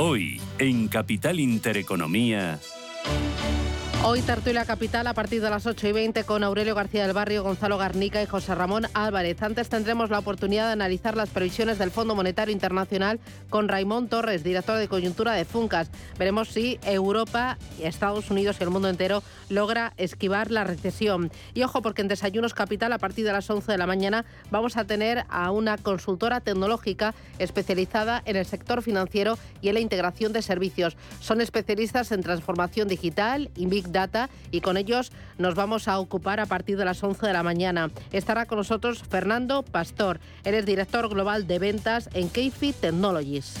Hoy, en Capital Intereconomía. Hoy tertulia capital a partir de las 8 y 20 con Aurelio García del Barrio, Gonzalo Garnica y José Ramón Álvarez. Antes tendremos la oportunidad de analizar las previsiones del Fondo Monetario Internacional con Raimón Torres, director de coyuntura de Funcas. Veremos si Europa, Estados Unidos y el mundo entero logra esquivar la recesión. Y ojo, porque en Desayunos Capital a partir de las 11 de la mañana vamos a tener a una consultora tecnológica especializada en el sector financiero y en la integración de servicios. Son especialistas en transformación digital Data y con ellos nos vamos a ocupar a partir de las 11 de la mañana. Estará con nosotros Fernando Pastor. Él es director global de ventas en Keyfit Technologies.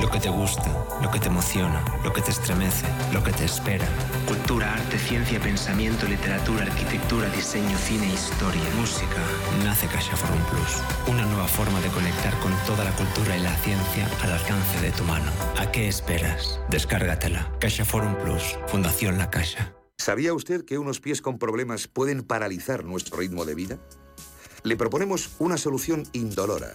Lo que te gusta, lo que te emociona, lo que te estremece, lo que te espera. Cultura, arte, ciencia, pensamiento, literatura, arquitectura, diseño, cine, historia, música. Nace CaixaForum Plus. Una nueva forma de conectar con toda la cultura y la ciencia al alcance de tu mano. ¿A qué esperas? Descárgatela. CaixaForum Plus. Fundación La Caixa. ¿Sabía usted que unos pies con problemas pueden paralizar nuestro ritmo de vida? Le proponemos una solución indolora